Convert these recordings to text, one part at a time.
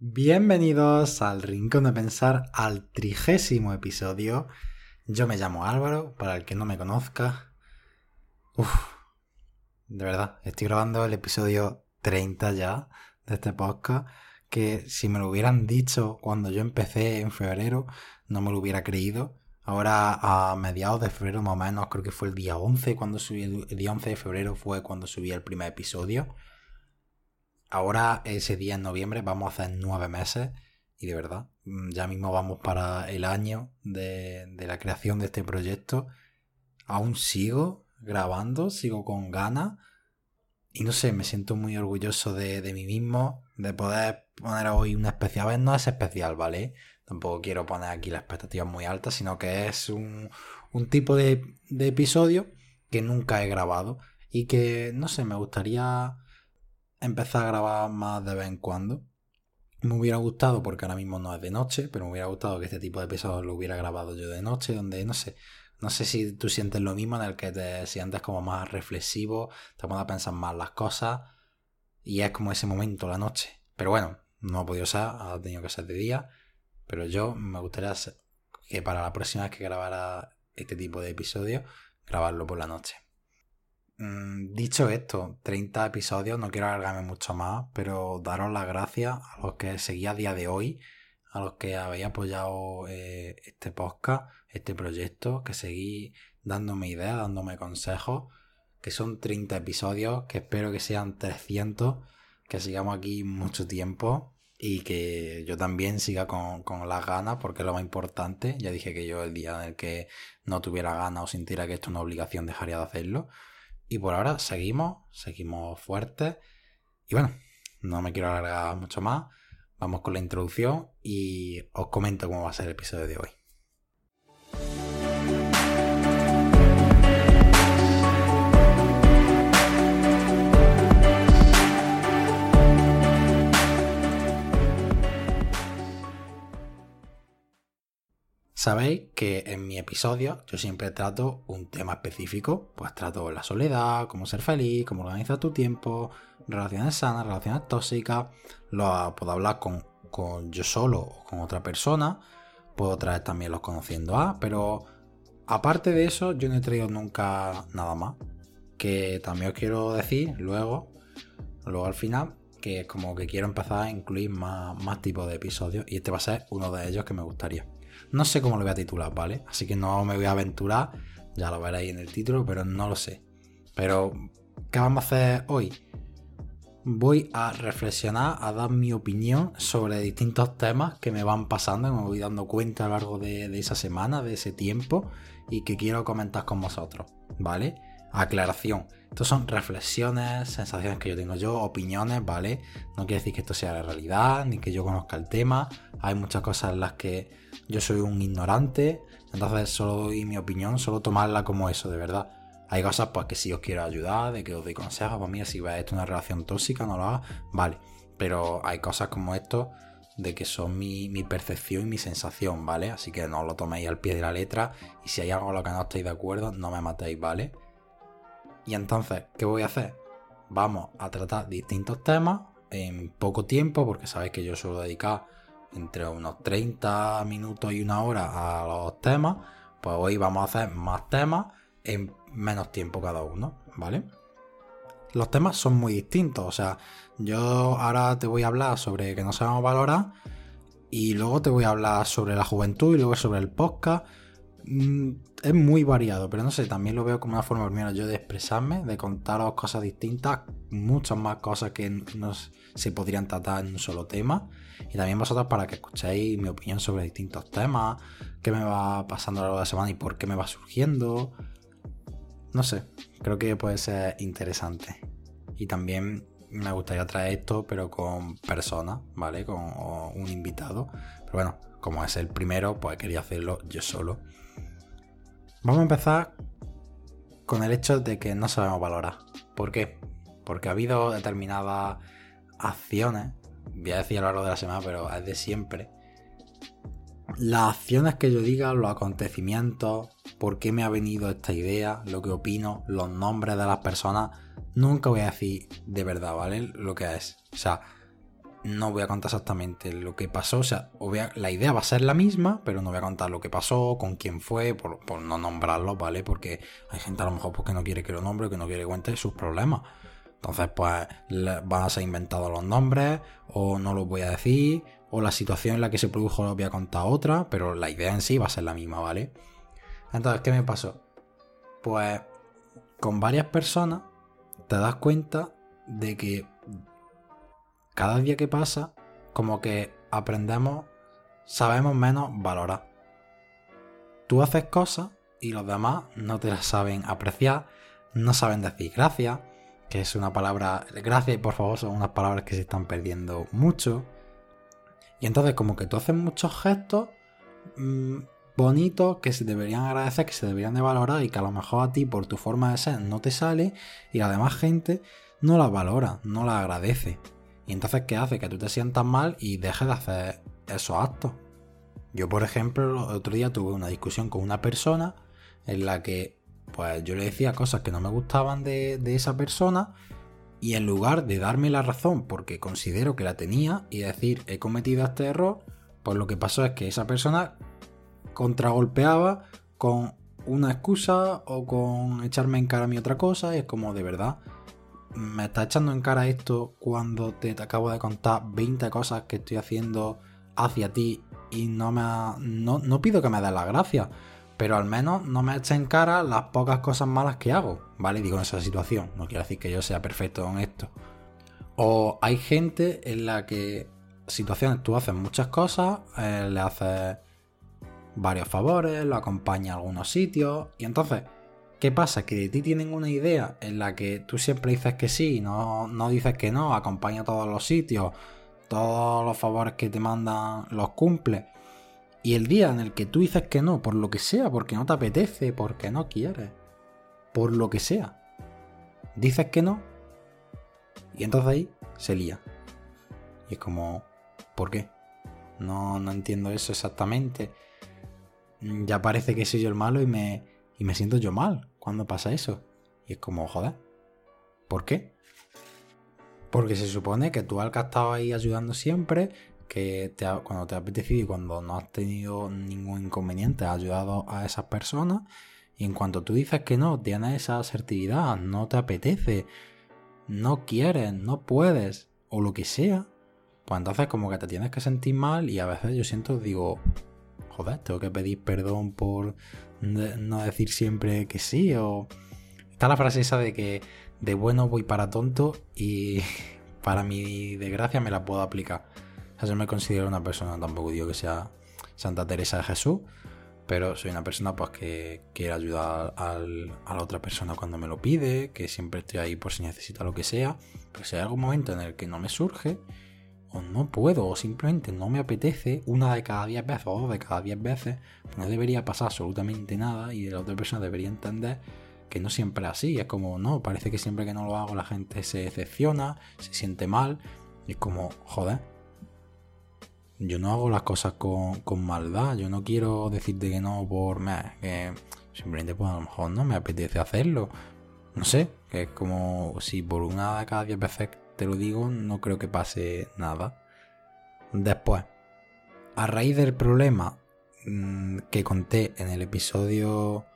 Bienvenidos al Rincón de Pensar, al trigésimo episodio. Yo me llamo Álvaro, para el que no me conozca. Uf, de verdad, estoy grabando el episodio 30 ya de este podcast, que si me lo hubieran dicho cuando yo empecé en febrero, no me lo hubiera creído. Ahora a mediados de febrero más o menos, creo que fue el día 11 cuando subí, el día 11 de febrero fue cuando subí el primer episodio. Ahora ese día en noviembre vamos a hacer nueve meses y de verdad, mm, ya mismo vamos para el año de, la creación de este proyecto. Aún sigo grabando, sigo con ganas y no sé, me siento muy orgulloso de, mí mismo, de poder poner hoy una especial. A ver, no es especial, ¿vale? Tampoco quiero poner aquí las expectativas muy altas, sino que es un, tipo de, de episodio que nunca he grabado y que, no sé, me gustaría empezar a grabar más de vez en cuando. Me hubiera gustado, porque ahora mismo no es de noche, pero me hubiera gustado que este tipo de episodios lo hubiera grabado yo de noche, donde no sé, no sé si tú sientes lo mismo, en el que te sientes como más reflexivo, te pones a pensar más las cosas, y es como ese momento, la noche. Pero bueno, no ha podido ser, ha tenido que ser de día, pero yo me gustaría que para la próxima vez que grabara este tipo de episodios, grabarlo por la noche. Mm, dicho esto, 30 episodios, no quiero alargarme mucho más, pero daros las gracias a los que seguís a día de hoy, a los que habéis apoyado eh, este podcast, este proyecto, que seguís dándome ideas, dándome consejos, que son 30 episodios, que espero que sean 300, que sigamos aquí mucho tiempo y que yo también siga con, con las ganas, porque es lo más importante. Ya dije que yo el día en el que no tuviera ganas o sintiera que esto es una obligación dejaría de hacerlo. Y por ahora seguimos, seguimos fuertes. Y bueno, no me quiero alargar mucho más. Vamos con la introducción y os comento cómo va a ser el episodio de hoy. Sabéis que en mi episodio yo siempre trato un tema específico, pues trato la soledad, cómo ser feliz, cómo organizar tu tiempo, relaciones sanas, relaciones tóxicas, lo puedo hablar con, yo solo o con otra persona, puedo traer también los conociendo a, pero aparte de eso yo no he traído nunca nada más, que también os quiero decir luego, luego al final, que como que quiero empezar a incluir más tipos de episodios y este va a ser uno de ellos que me gustaría. No sé cómo lo voy a titular, ¿vale? Así que no me voy a aventurar, ya lo veréis en el título, pero no lo sé. Pero, ¿qué vamos a hacer hoy? Voy a reflexionar, a dar mi opinión sobre distintos temas que me van pasando, que me voy dando cuenta a lo largo de, de esa semana, de ese tiempo, y que quiero comentar con vosotros, ¿vale? Aclaración. Estos son reflexiones, sensaciones que yo tengo yo, opiniones, ¿vale? No quiere decir que esto sea la realidad, ni que yo conozca el tema. Hay muchas cosas en las que yo soy un ignorante, entonces solo doy mi opinión, solo tomarla como eso, de verdad. Hay cosas pues que si os quiero ayudar, de que os doy consejos, pues mira, si veis esto una relación tóxica, no lo haga, vale. Pero hay cosas como esto de que son mi, percepción y mi sensación, ¿vale? Así que no lo toméis al pie de la letra y si hay algo con lo que no estáis de acuerdo, no me matéis, ¿vale? Y entonces, ¿qué voy a hacer? Vamos a tratar distintos temas en poco tiempo, porque sabéis que yo suelo dedicar entre unos 30 minutos y una hora a los temas, pues hoy vamos a hacer más temas en menos tiempo cada uno, ¿vale? Los temas son muy distintos, o sea, yo ahora te voy a hablar sobre que no sabemos valorar y luego te voy a hablar sobre la juventud y luego sobre el podcast. Mm, es muy variado, pero no sé, también lo veo como una forma primero yo de expresarme, de contaros cosas distintas, muchas más cosas que no se podrían tratar en un solo tema. Y también vosotros para que escuchéis mi opinión sobre distintos temas, qué me va pasando a lo largo de la semana y por qué me va surgiendo. No sé, creo que puede ser interesante. Y también me gustaría traer esto, pero con personas, ¿vale? Con un invitado. Pero bueno, como es el primero, pues quería hacerlo yo solo. Vamos a empezar con el hecho de que no sabemos valorar. ¿Por qué? Porque ha habido determinadas acciones voy a decir a lo largo de la semana, pero es de siempre. Las acciones que yo diga, los acontecimientos, por qué me ha venido esta idea, lo que opino, los nombres de las personas, nunca voy a decir de verdad, ¿vale? Lo que es. O sea, no voy a contar exactamente lo que pasó. O sea, la idea va a ser la misma, pero no voy a contar lo que pasó, con quién fue, por, no nombrarlo, ¿vale? Porque hay gente a lo mejor pues, que no quiere que lo nombre, que no quiere que cuente sus problemas. Entonces, pues van a ser inventados los nombres, o no los voy a decir, o la situación en la que se produjo lo voy a contar otra, pero la idea en sí va a ser la misma, ¿vale? Entonces, ¿qué me pasó? Pues con varias personas te das cuenta de que cada día que pasa, como que aprendemos, sabemos menos valorar. Tú haces cosas y los demás no te las saben apreciar, no saben decir gracias, que es una palabra, gracias y por favor son unas palabras que se están perdiendo mucho. Y entonces como que tú haces muchos gestos mm, bonitos que se deberían agradecer, que se deberían de valorar y que a lo mejor a ti por tu forma de ser no te sale y la demás gente no las valora, no las agradece. Y entonces, ¿qué hace? Que tú te sientas mal y dejes de hacer esos actos. Yo, por ejemplo, el otro día tuve una discusión con una persona en la que, pues, yo le decía cosas que no me gustaban de, esa persona y en lugar de darme la razón porque considero que la tenía y decir he cometido este error, pues lo que pasó es que esa persona contragolpeaba con una excusa o con echarme en cara a mí otra cosa y es como de verdad me está echando en cara esto cuando te, acabo de contar 20 cosas que estoy haciendo hacia ti y no me no, pido que me des la gracia, pero al menos no me eches en cara las pocas cosas malas que hago, ¿vale? Digo en esa situación, no quiero decir que yo sea perfecto en esto. O hay gente en la que situaciones tú haces muchas cosas, eh, le haces varios favores, lo acompaña a algunos sitios y entonces ¿Qué pasa? Que de ti tienen una idea en la que tú siempre dices que sí, no, no dices que no, acompaña a todos los sitios, todos los favores que te mandan los cumple. Y el día en el que tú dices que no, por lo que sea, porque no te apetece, porque no quieres, por lo que sea, dices que no, y entonces ahí se lía. Y es como, ¿por qué? No, no entiendo eso exactamente. Ya parece que soy yo el malo y me, y me siento yo mal cuando pasa eso. Y es como, joder, ¿por qué? Porque se supone que tú al que has estado ahí ayudando siempre, que cuando te ha apetecido y cuando no has tenido ningún inconveniente, has ayudado a esas personas. Y en cuanto tú dices que no, tienes esa asertividad, no te apetece, no quieres, no puedes, o lo que sea, pues entonces como que te tienes que sentir mal y a veces yo siento, digo, joder, tengo que pedir perdón por no decir siempre que sí o... Está la frase esa de que de bueno voy para tonto y para mi desgracia me la puedo aplicar. O sea, yo me considero una persona, tampoco digo que sea Santa Teresa de Jesús, pero soy una persona pues que quiere ayudar a la otra persona cuando me lo pide, que siempre estoy ahí por si necesita lo que sea, pero si hay algún momento en el que no me surge, o no puedo, o simplemente no me apetece, una de cada 10 veces o dos de cada 10 veces, no debería pasar absolutamente nada y la otra persona debería entender que no siempre es así. Es como, no, parece que siempre que no lo hago la gente se decepciona, se siente mal. Y es como, joder, yo no hago las cosas con, con maldad. Yo no quiero decirte que no por que simplemente pues a lo mejor no me apetece hacerlo. No sé, que es como si por una de cada 10 veces te lo digo, no creo que pase nada. Después, a raíz del problema mm, que conté en el episodio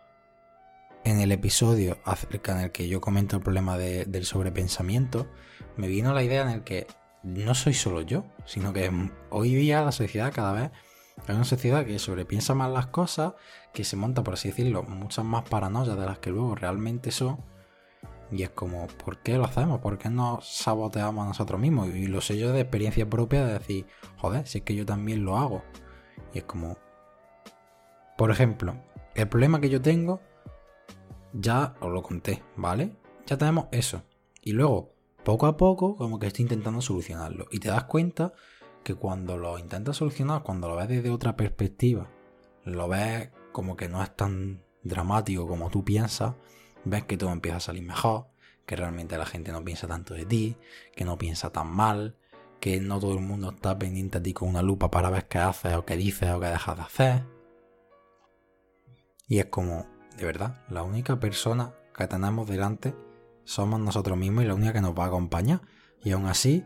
en el episodio acerca en el que yo comento el problema del sobrepensamiento, me vino la idea en el que no soy solo yo, sino que hoy día la sociedad cada vez es una sociedad que sobrepiensa más las cosas, que se monta, por así decirlo, muchas más paranoias de las que luego realmente son y es como, ¿por qué lo hacemos? ¿Por qué nos saboteamos a nosotros mismos? Y lo sé yo de experiencia propia de decir, joder, si es que yo también lo hago. Y es como, por ejemplo, el problema que yo tengo, ya os lo conté, ¿vale? Ya tenemos eso. Y luego, poco a poco, como que estoy intentando solucionarlo. Y te das cuenta que cuando lo intentas solucionar, cuando lo ves desde otra perspectiva, lo ves como que no es tan dramático como tú piensas, ves que todo empieza a salir mejor, que realmente la gente no piensa tanto de ti, que no piensa tan mal, que no todo el mundo está pendiente a ti con una lupa para ver qué haces o qué dices o qué dejas de hacer. Y es como, de verdad, la única persona que tenemos delante somos nosotros mismos y la única que nos va a acompañar. Y aún así,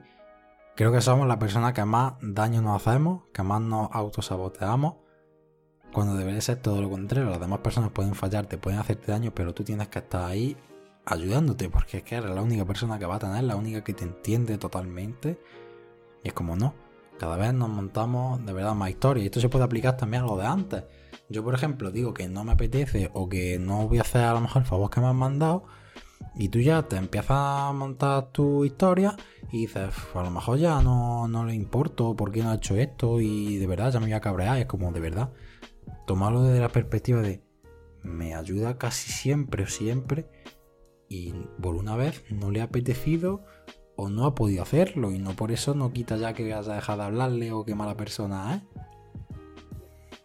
Creo que somos la persona que más daño nos hacemos, que más nos autosaboteamos, cuando debería ser todo lo contrario. Las demás personas pueden fallarte, pueden hacerte daño, pero tú tienes que estar ahí ayudándote, porque es que eres la única persona que va a tener, la única que te entiende totalmente. Y es como no, cada vez nos montamos de verdad más historias. Y esto se puede aplicar también a lo de antes. Yo, por ejemplo, digo que no me apetece o que no voy a hacer a lo mejor el favor que me han mandado. Y tú ya te empiezas a montar tu historia y dices, a lo mejor ya no, no le importo por qué no ha hecho esto y de verdad ya me voy a cabrear. Es como de verdad, tomarlo desde la perspectiva de me ayuda casi siempre o siempre y por una vez no le ha apetecido o no ha podido hacerlo y no por eso no quita ya que haya dejado de hablarle o qué mala persona es.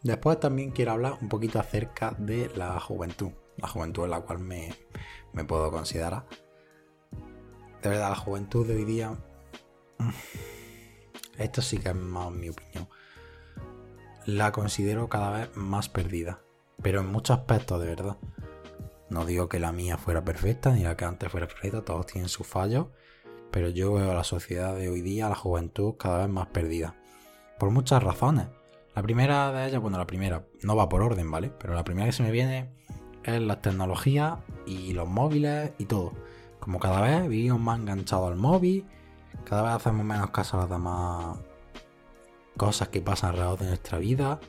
Después también quiero hablar un poquito acerca de la juventud, la juventud en la cual me, me puedo considerar. De verdad, la juventud de hoy día, esto sí que es más mi opinión, la considero cada vez más perdida, pero en muchos aspectos de verdad. No digo que la mía fuera perfecta, ni la que antes fuera perfecta, todos tienen sus fallos, pero yo veo a la sociedad de hoy día, a la juventud, cada vez más perdida. Por muchas razones. La primera de ellas, bueno, la primera, no va por orden, ¿vale? Pero la primera que se me viene es la tecnología y los móviles y todo. Como cada vez vivimos más enganchados al móvil, cada vez hacemos menos caso a las demás cosas que pasan alrededor de nuestra vida,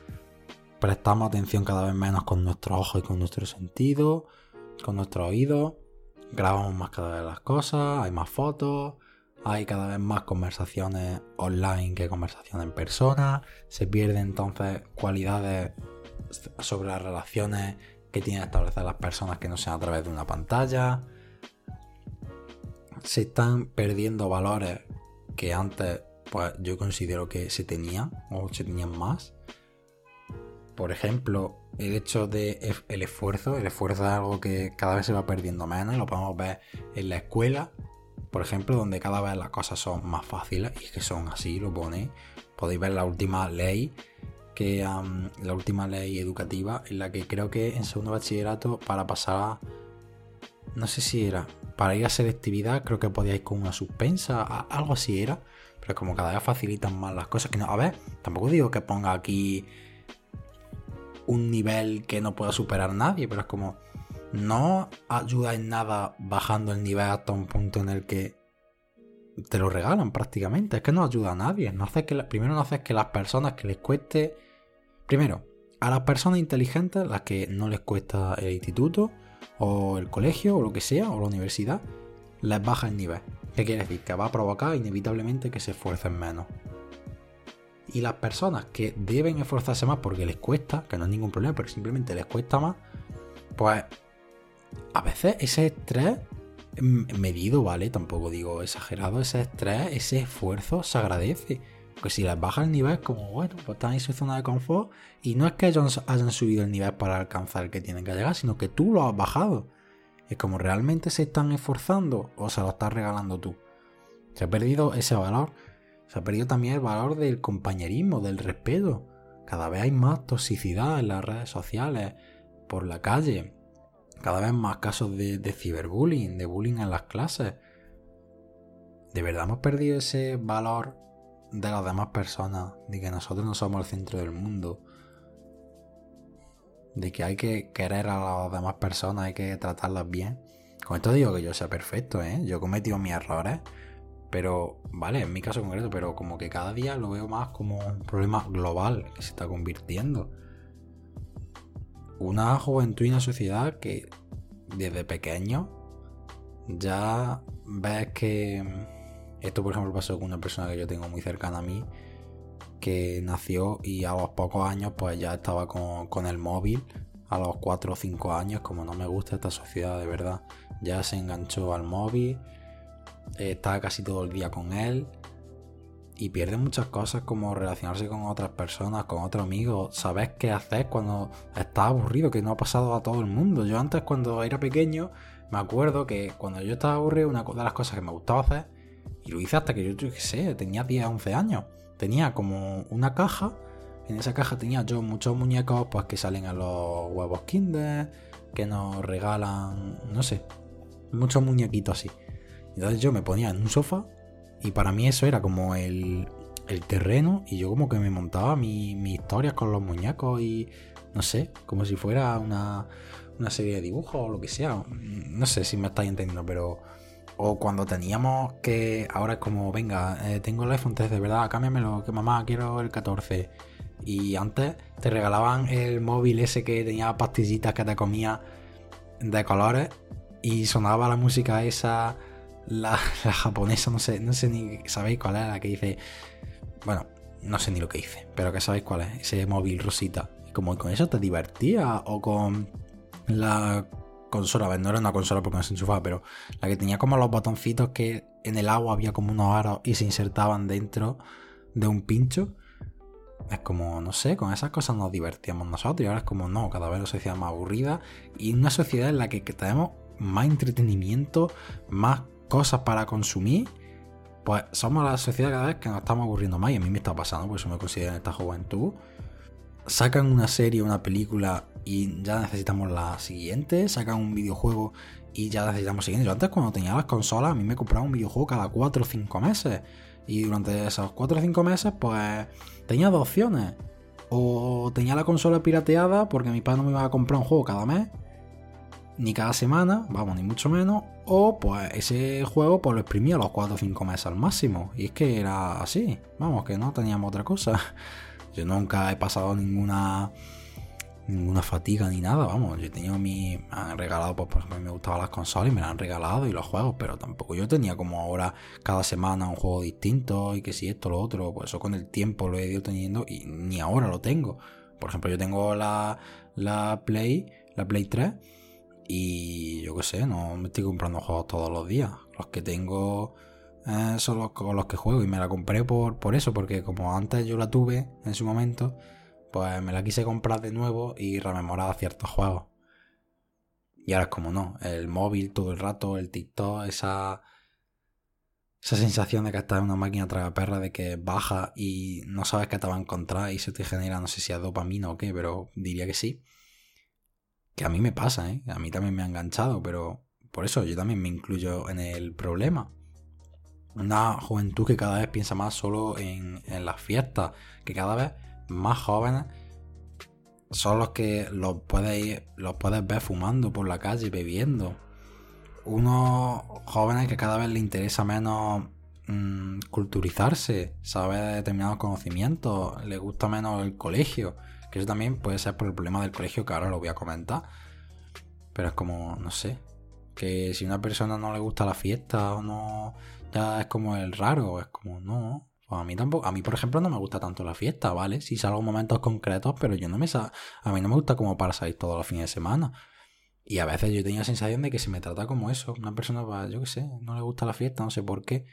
prestamos atención cada vez menos con nuestros ojos y con nuestros sentidos con nuestro oído, grabamos más cada vez las cosas, hay más fotos, hay cada vez más conversaciones online que conversaciones en persona, se pierden entonces cualidades sobre las relaciones que tienen que establecer las personas que no sean a través de una pantalla. Se están perdiendo valores que antes pues yo considero que se tenían o se tenían más por ejemplo, el hecho de esfuerzo, el esfuerzo es algo que cada vez se va perdiendo menos, lo podemos ver en la escuela, por ejemplo, donde cada vez las cosas son más fáciles y que son así, lo pone. Podéis ver la última ley, que la última ley educativa, en la que creo que en segundo bachillerato para pasar a, no sé si era, para ir a selectividad, creo que podíais con una suspensa, algo así era, pero como cada vez facilitan más las cosas, que no, a ver, tampoco digo que ponga aquí un nivel que no pueda superar nadie, pero es como no ayuda en nada bajando el nivel hasta un punto en el que te lo regalan prácticamente. Es que no ayuda a nadie. No hace que primero no haces que las personas que les cueste. Primero, a las personas inteligentes, las que no les cuesta el instituto, o el colegio, o lo que sea, o la universidad, les baja el nivel. ¿Qué quiere decir? Que va a provocar inevitablemente que se esfuercen menos. Y las personas que deben esforzarse más porque les cuesta, que no es ningún problema, pero simplemente les cuesta más, pues a veces ese estrés medido, ¿vale? Tampoco digo exagerado, ese estrés, ese esfuerzo se agradece. Porque si les baja el nivel, como bueno, pues están en su zona de confort. Y no es que ellos hayan subido el nivel para alcanzar el que tienen que llegar, sino que tú lo has bajado. Es como realmente se están esforzando o se lo estás regalando tú. Se ha perdido ese valor. Se ha perdido también el valor del compañerismo, del respeto. Cada vez hay más toxicidad en las redes sociales, por la calle. Cada vez más casos de, ciberbullying, de bullying en las clases. ¿De verdad hemos perdido ese valor de las demás personas? De que nosotros no somos el centro del mundo. De que hay que querer a las demás personas, hay que tratarlas bien. Con esto digo que yo sea perfecto, ¿eh? Yo he cometido mis errores pero, vale, en mi caso concreto, pero como que cada día lo veo más como un problema global que se está convirtiendo. Una juventud y una sociedad que desde pequeño ya ves que esto por ejemplo pasó con una persona que yo tengo muy cercana a mí que nació y a los pocos años pues ya estaba con, con el móvil. A los 4 o 5 años como no me gusta esta sociedad de verdad ya se enganchó al móvil está casi todo el día con él y pierde muchas cosas como relacionarse con otras personas, con otros amigos, sabes qué hacer cuando estás aburrido, que no ha pasado a todo el mundo. Yo antes cuando era pequeño me acuerdo que cuando yo estaba aburrido una de las cosas que me gustaba hacer, y lo hice hasta que yo, yo qué sé, tenía 10, 11 años, tenía como una caja, en esa caja tenía yo muchos muñecos pues que salen a los huevos Kinder, que nos regalan, no sé, muchos muñequitos así. Entonces yo me ponía en un sofá Y para mí eso era como el, el terreno y yo como que me montaba mis mi historias con los muñecos y no sé, como si fuera una, una serie de dibujos o lo que sea. No sé si me estáis entendiendo, pero... O cuando teníamos que... Ahora es como, venga, eh, tengo el iPhone 13, de verdad, cámbiamelo, que mamá, quiero el 14. Y antes te regalaban el móvil ese que tenía pastillitas que te comía de colores y sonaba la música esa, la, japonesa, no sé, no sé ni sabéis cuál es la que dice. Bueno, no sé ni lo que dice, pero que sabéis cuál es, ese móvil rosita. Y como con eso te divertías o con la consola, a no era una consola porque no se enchufaba, pero la que tenía como los botoncitos que en el agua había como unos aros y se insertaban dentro de un pincho. Es como, no sé, con esas cosas nos divertíamos nosotros y ahora es como, no, cada vez la sociedad más aburrida y una sociedad en la que, tenemos más entretenimiento, más cosas para consumir, pues somos la sociedad cada vez que nos estamos aburriendo más y a mí me está pasando, por eso me considero en esta juventud. Sacan una serie, una película y ya necesitamos la siguiente, sacan un videojuego y ya necesitamos siguiente. Yo antes cuando tenía las consolas a mí me compraba un videojuego cada 4 o 5 meses y durante esos 4 o 5 meses pues tenía dos opciones. O tenía la consola pirateada porque mi padre no me iba a comprar un juego cada mes, ni cada semana, vamos, ni mucho menos. O pues ese juego pues lo exprimía los 4 o 5 meses al máximo. Y es que era así, vamos, que no teníamos otra cosa. Yo nunca he pasado ninguna ninguna fatiga ni nada, vamos. Yo tenía mi. Me han regalado, pues, por ejemplo, me gustaban las consolas y me las han regalado y los juegos, pero tampoco yo tenía como ahora cada semana un juego distinto y que si esto, lo otro, pues eso con el tiempo lo he ido teniendo y ni ahora lo tengo. Por ejemplo, yo tengo la, la Play, la Play 3 y yo qué sé, no me estoy comprando juegos todos los días. Los que tengo eh, son los con los que juego y me la compré por, por eso, porque como antes yo la tuve en su momento pues me la quise comprar de nuevo y rememorar ciertos juegos. Y ahora es como no, el móvil todo el rato, el TikTok, esa, esa sensación de que estás en una máquina perra de que baja y no sabes qué te va a encontrar y se te genera, no sé si es dopamina o qué, pero diría que sí. Que a mí me pasa, ¿eh? A mí también me ha enganchado, pero por eso yo también me incluyo en el problema. Una juventud que cada vez piensa más solo en, en las fiestas, que cada vez más jóvenes son los que los puedes, los puedes ver fumando por la calle, bebiendo. Unos jóvenes que cada vez les interesa menos mm, culturizarse, saber determinados conocimientos, les gusta menos el colegio. Que eso también puede ser por el problema del colegio, que ahora lo voy a comentar. Pero es como, no sé, que si a una persona no le gusta la fiesta o no, ya es como el raro, es como, no, pues a mí tampoco, a mí por ejemplo no me gusta tanto la fiesta, ¿vale? Si salgo en momentos concretos, pero yo no me a mí no me gusta como para salir todos los fines de semana. Y a veces yo tenía la sensación de que se me trata como eso, una persona, pues, yo qué sé, no le gusta la fiesta, no sé por qué.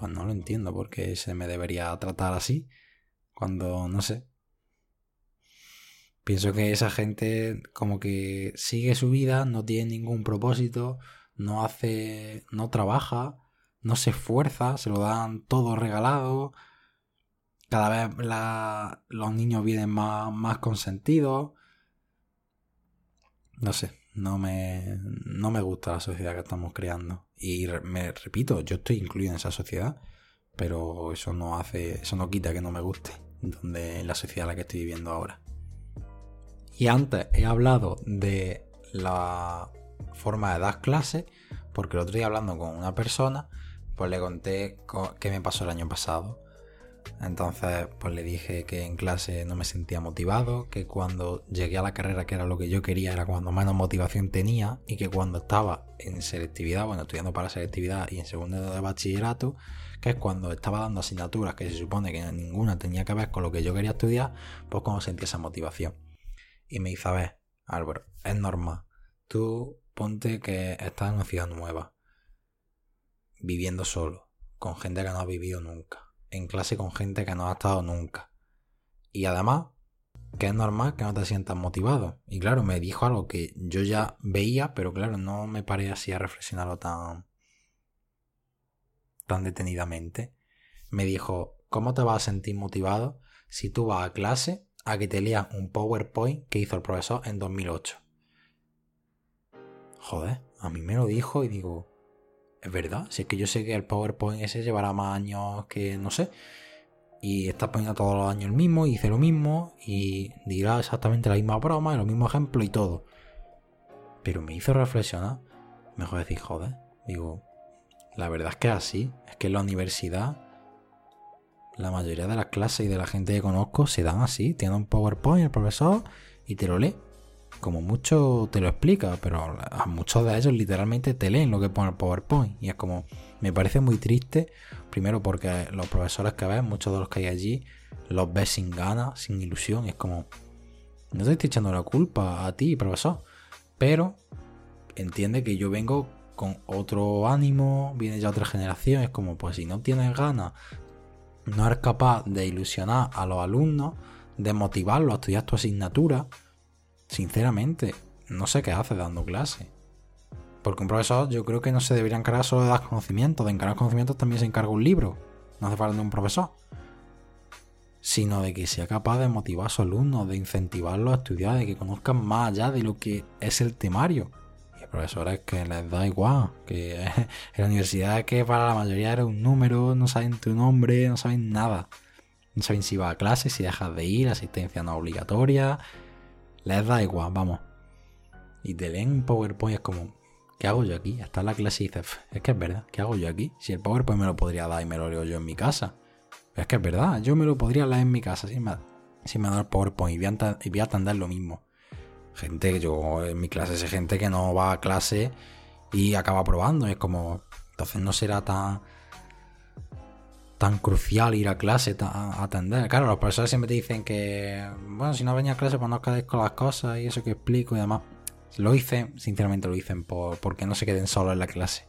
Pues no lo entiendo porque se me debería tratar así, cuando no sé. Pienso que esa gente como que sigue su vida, no tiene ningún propósito, no hace, no trabaja, no se esfuerza, se lo dan todo regalado. Cada vez los niños vienen más, más consentidos. No sé, no me, no me gusta la sociedad que estamos creando. Y me repito, yo estoy incluido en esa sociedad, pero eso no hace, eso no quita que no me guste, donde la sociedad en la que estoy viviendo ahora. Y antes he hablado de la forma de dar clases, porque el otro día hablando con una persona, pues le conté qué me pasó el año pasado. Entonces, pues le dije que en clase no me sentía motivado, que cuando llegué a la carrera que era lo que yo quería era cuando menos motivación tenía y que cuando estaba en selectividad, bueno, estudiando para selectividad y en segundo de bachillerato, que es cuando estaba dando asignaturas que se supone que ninguna tenía que ver con lo que yo quería estudiar, pues cuando sentía esa motivación. Y me dice, a ver, Álvaro, es normal. Tú ponte que estás en una ciudad nueva viviendo solo, con gente que no ha vivido nunca, en clase con gente que no ha estado nunca. Y además, que es normal que no te sientas motivado. Y claro, me dijo algo que yo ya veía, pero claro, no me paré así a reflexionarlo tan, tan detenidamente. Me dijo, ¿cómo te vas a sentir motivado si tú vas a clase a que te lean un PowerPoint que hizo el profesor en 2008? Joder, a mí me lo dijo y digo, es verdad. Si es que yo sé que el PowerPoint ese llevará más años que no sé. Y estás poniendo todos los años el mismo, y dice lo mismo, y dirá exactamente la misma broma, los mismos ejemplos y todo. Pero me hizo reflexionar. Mejor decir, joder. Digo, la verdad es que es así. Es que en la universidad, la mayoría de las clases y de la gente que conozco se dan así. Tiene un PowerPoint el profesor y te lo lee como mucho te lo explica, pero a muchos de ellos literalmente te leen lo que pone el PowerPoint. Y es como, me parece muy triste, primero porque los profesores que ves, muchos de los que hay allí, los ves sin ganas, sin ilusión. es como, no te estoy echando la culpa a ti, profesor, pero entiende que yo vengo con otro ánimo, viene ya otra generación, es como, pues si no tienes ganas, no eres capaz de ilusionar a los alumnos, de motivarlos a estudiar tu asignatura, sinceramente, no sé qué hace dando clase. Porque un profesor yo creo que no se debería encargar solo de dar conocimientos, de encargar conocimientos también se encarga un libro. No hace falta de un profesor. Sino de que sea capaz de motivar a sus alumnos, de incentivarlos a estudiar, de que conozcan más allá de lo que es el temario. Y hay profesores que les da igual, que en la universidad que para la mayoría era un número, no saben tu nombre, no saben nada. No saben si va a clase, si dejas de ir, asistencia no obligatoria, les da igual, vamos. Y te leen PowerPoint es como, ¿qué hago yo aquí? Está en la clase y dices, es que es verdad, ¿qué hago yo aquí? Si el PowerPoint me lo podría dar y me lo leo yo en mi casa. Es que es verdad, yo me lo podría leer en mi casa si me, si me da el PowerPoint y voy, a, y atender lo mismo. Gente, yo en mi clase sé gente que no va a clase y acaba probando. Es como, entonces no será tan tan crucial ir a clase a atender. Claro, los profesores siempre te dicen que, bueno, si no venía a clase, pues no quedes con las cosas y eso que explico y demás. Lo dicen, sinceramente lo dicen, por, porque no se queden solos en la clase.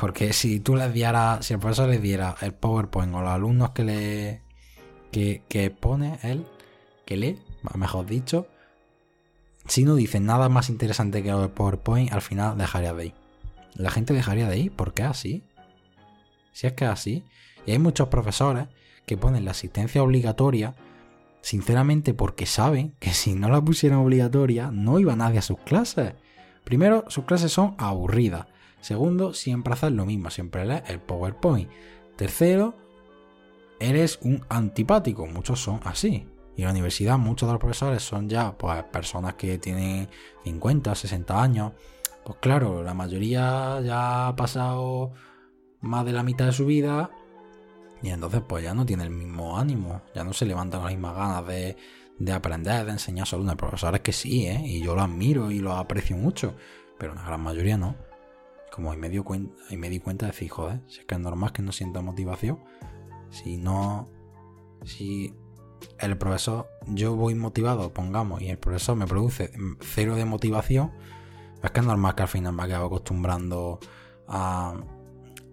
Porque si tú les dieras, si el profesor les diera el PowerPoint o los alumnos que le que, pone él, que lee, mejor dicho, si no dicen nada más interesante que el PowerPoint, al final dejaría de ir. La gente dejaría de ir porque es así. Si es que es así. Y hay muchos profesores que ponen la asistencia obligatoria, sinceramente porque saben que si no la pusieran obligatoria no iba nadie a sus clases. Primero, sus clases son aburridas. Segundo, siempre haces lo mismo, siempre lees el PowerPoint. Tercero, eres un antipático. Muchos son así. Y en la universidad muchos de los profesores son ya pues, personas que tienen 50, 60 años. Pues claro, la mayoría ya ha pasado más de la mitad de su vida y entonces pues ya no tiene el mismo ánimo, ya no se levantan las mismas ganas de, aprender, de enseñar a sus alumnos. Profesores que sí, ¿eh? Y yo lo admiro y lo aprecio mucho, pero la gran mayoría no. Como ahí me, dio cuenta, me di cuenta de decir, joder, si es que es normal que no sienta motivación. Si no... Si el profesor, yo voy motivado, pongamos, y el profesor me produce cero de motivación, es que es normal que al final me acabo acostumbrando a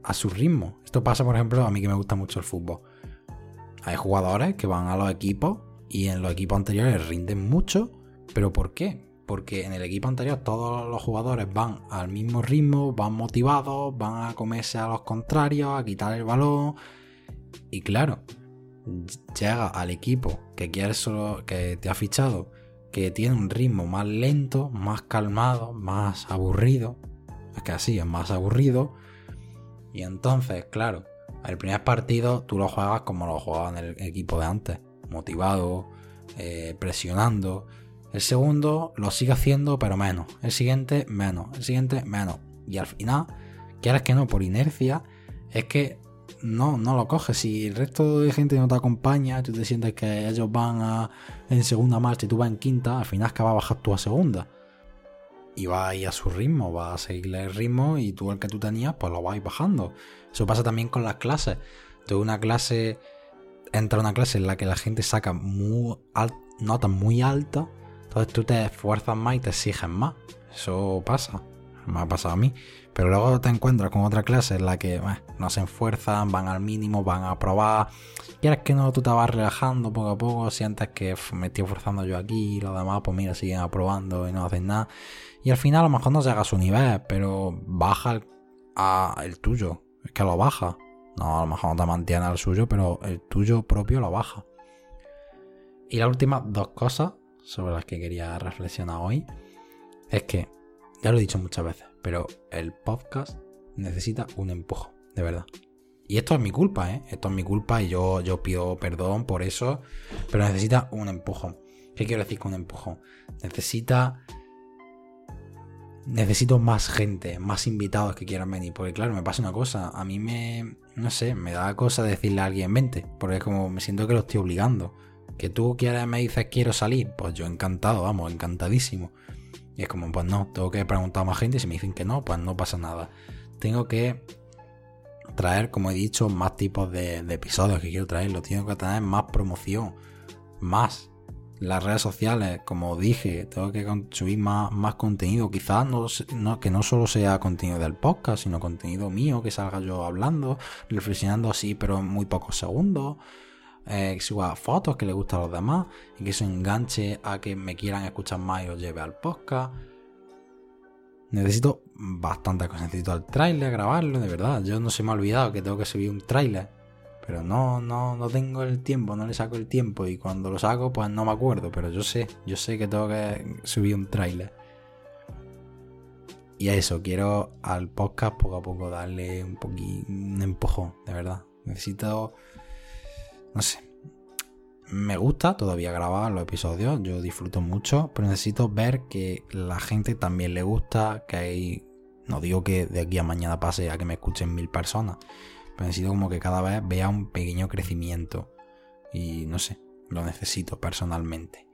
a su ritmo. Esto pasa, por ejemplo, a mí que me gusta mucho el fútbol. Hay jugadores que van a los equipos y en los equipos anteriores rinden mucho, pero ¿por qué? Porque en el equipo anterior todos los jugadores van al mismo ritmo, van motivados, van a comerse a los contrarios, a quitar el balón. Y claro, llega al equipo que quieres solo, que te ha fichado, que tiene un ritmo más lento, más calmado, más aburrido. Es que así es más aburrido y entonces, claro, el primer partido tú lo juegas como lo jugaba en el equipo de antes, motivado, eh, presionando. El segundo lo sigue haciendo, pero menos. El siguiente, menos. El siguiente, menos. Y al final, quieres que no, por inercia, es que no, no lo coges. Si el resto de gente no te acompaña, tú te sientes que ellos van a, en segunda marcha y tú vas en quinta, al final es que va a bajar tú a segunda y va a ir a su ritmo, va a seguirle el ritmo y tú el que tú tenías, pues lo vas bajando. Eso pasa también con las clases. Tú una clase, entra una clase en la que la gente saca notas muy altas, entonces tú te esfuerzas más y te exiges más. Eso pasa, me ha pasado a mí. Pero luego te encuentras con otra clase en la que no se esfuerzan, van al mínimo, van a probar. Quieres que no, tú te vas relajando poco a poco, sientes que me estoy esforzando yo aquí y los demás, pues mira, siguen aprobando y no hacen nada. Y al final a lo mejor no llega a su nivel, pero baja el, a el tuyo. Es que lo baja. No, a lo mejor no te mantiene al suyo, pero el tuyo propio lo baja. Y las últimas dos cosas sobre las que quería reflexionar hoy es que, ya lo he dicho muchas veces, pero el podcast necesita un empujón, de verdad. Y esto es mi culpa, ¿eh? Esto es mi culpa y yo, yo pido perdón por eso, pero necesita un empujón. ¿Qué quiero decir con un empujón? Necesita... Necesito más gente, más invitados que quieran venir. Porque claro, me pasa una cosa. A mí me... No sé, me da cosa decirle a alguien vente. Porque es como me siento que lo estoy obligando. Que tú quieres, me dices quiero salir. Pues yo encantado, vamos, encantadísimo. Y es como, pues no, tengo que preguntar a más gente y si me dicen que no, pues no pasa nada. Tengo que traer, como he dicho, más tipos de, episodios que quiero traerlo. Tengo que tener más promoción, más. Las redes sociales, como dije, tengo que subir más, más contenido. Quizás no, que no solo sea contenido del podcast, sino contenido mío, que salga yo hablando, reflexionando así, pero en muy pocos segundos. Eh, que suba fotos que le gustan a los demás y que eso enganche a que me quieran escuchar más y os lleve al podcast. Necesito bastante cosas. Necesito el trailer, grabarlo, de verdad. Yo no se me ha olvidado que tengo que subir un trailer. Pero no, no, no tengo el tiempo, no le saco el tiempo. Y cuando lo saco, pues no me acuerdo. Pero yo sé, yo sé que tengo que subir un trailer. Y a eso, quiero al podcast poco a poco darle un poquito un empujón, de verdad. Necesito. No sé, me gusta todavía grabar los episodios, yo disfruto mucho, pero necesito ver que la gente también le gusta, que hay... No digo que de aquí a mañana pase a que me escuchen mil personas, pero como que cada vez vea un pequeño crecimiento. Y no sé, lo necesito personalmente.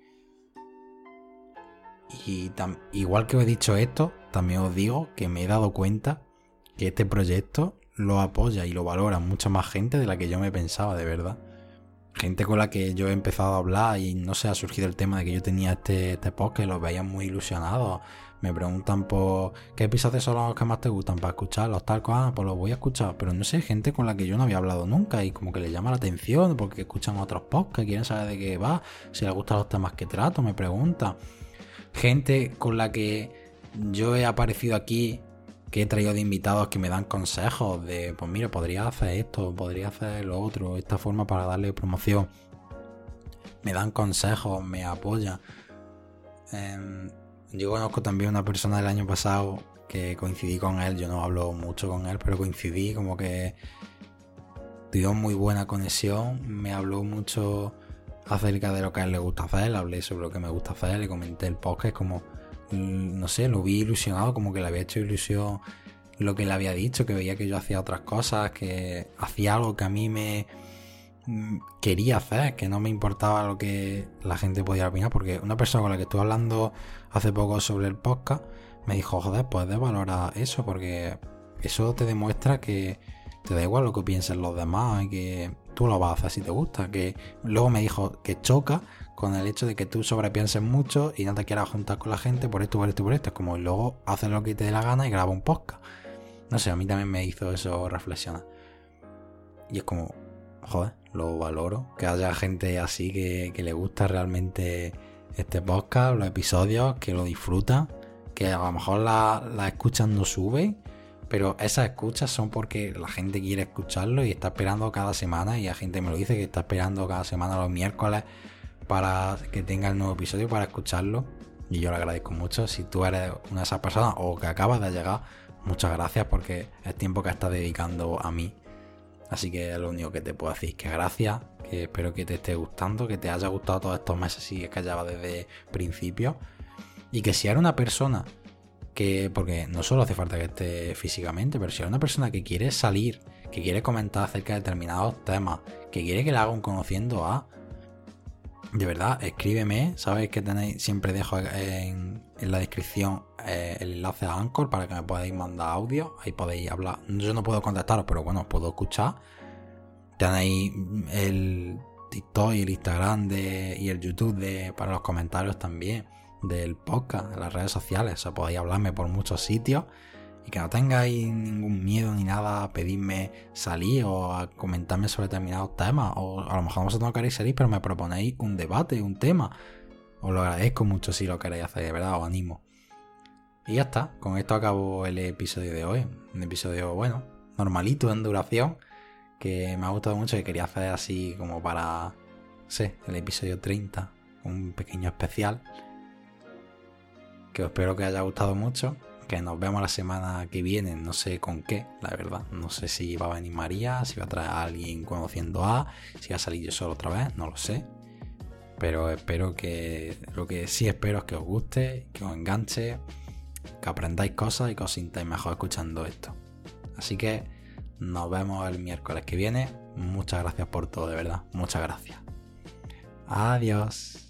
Y igual que os he dicho esto, también os digo que me he dado cuenta que este proyecto lo apoya y lo valora mucha más gente de la que yo me pensaba, de verdad gente con la que yo he empezado a hablar y no sé, ha surgido el tema de que yo tenía este, este y los veían muy ilusionados. Me preguntan por qué episodios son los que más te gustan para escucharlos, tal cual, pues los voy a escuchar. Pero no sé, gente con la que yo no había hablado nunca y como que le llama la atención porque escuchan otros podcasts, quieren saber de qué va, si les gustan los temas que trato, me preguntan. Gente con la que yo he aparecido aquí que he traído de invitados que me dan consejos de, pues mira, podría hacer esto, podría hacer lo otro, esta forma para darle promoción. Me dan consejos, me apoyan. Em, yo conozco también una persona del año pasado que coincidí con él, yo no hablo mucho con él, pero coincidí como que dio muy buena conexión, me habló mucho acerca de lo que a él le gusta hacer, le hablé sobre lo que me gusta hacer, le comenté el podcast como no sé, lo vi ilusionado, como que le había hecho ilusión lo que le había dicho, que veía que yo hacía otras cosas, que hacía algo que a mí me mm, quería hacer, que no me importaba lo que la gente podía opinar, porque una persona con la que estuve hablando hace poco sobre el podcast me dijo, joder, puedes valorar eso, porque eso te demuestra que te da igual lo que piensen los demás y que tú lo vas a hacer si te gusta. Que luego me dijo que choca con el hecho de que tú sobrepienses mucho y no te quieras juntar con la gente por esto, por esto, por esto. Es como luego haces lo que te dé la gana y graba un podcast. No sé, a mí también me hizo eso reflexionar. Y es como, joder, lo valoro. Que haya gente así que, le gusta realmente este podcast, los episodios, que lo disfruta. Que a lo mejor la, la no sube. Pero esas escuchas son porque la gente quiere escucharlo y está esperando cada semana. Y la gente me lo dice que está esperando cada semana los miércoles para que tenga el nuevo episodio, para escucharlo. Y yo le agradezco mucho. Si tú eres una de esas personas o que acabas de llegar, muchas gracias porque es tiempo que estás dedicando a mí. Así que es lo único que te puedo decir, que gracias, que espero que te esté gustando, que te haya gustado todos estos meses y es que lleva desde principio. Y que si eres una persona que, porque no solo hace falta que esté físicamente, pero si eres una persona que quiere salir, que quiere comentar acerca de determinados temas, que quiere que le haga un conociendo a, de verdad, escríbeme. Sabéis que tenéis, siempre dejo en, la descripción eh, el enlace a Anchor para que me podáis mandar audio. Ahí podéis hablar. Yo no puedo contactaros, pero bueno, os puedo escuchar. Tenéis el TikTok y el Instagram de, y el YouTube de, para los comentarios también del podcast, de las redes sociales. O sea, podéis hablarme por muchos sitios que no tengáis ningún miedo ni nada a pedirme salir o a comentarme sobre determinados temas. O a lo mejor vosotros no queréis salir, pero me proponéis un debate, un tema. Os lo agradezco mucho si lo queréis hacer, de verdad, os animo. Y ya está, con esto acabo el episodio de hoy. Un episodio, bueno, normalito en duración, que me ha gustado mucho y quería hacer así como para, no el episodio 30, un pequeño especial. Que os espero que haya gustado mucho que nos vemos la semana que viene, no sé con qué, la verdad. No sé si va a venir María, si va a traer a alguien conociendo a, si va a salir yo solo otra vez, no lo sé. Pero espero que, lo que sí espero es que os guste, que os enganche, que aprendáis cosas y que os sintáis mejor escuchando esto. Así que nos vemos el miércoles que viene. Muchas gracias por todo, de verdad. Muchas gracias. Adiós.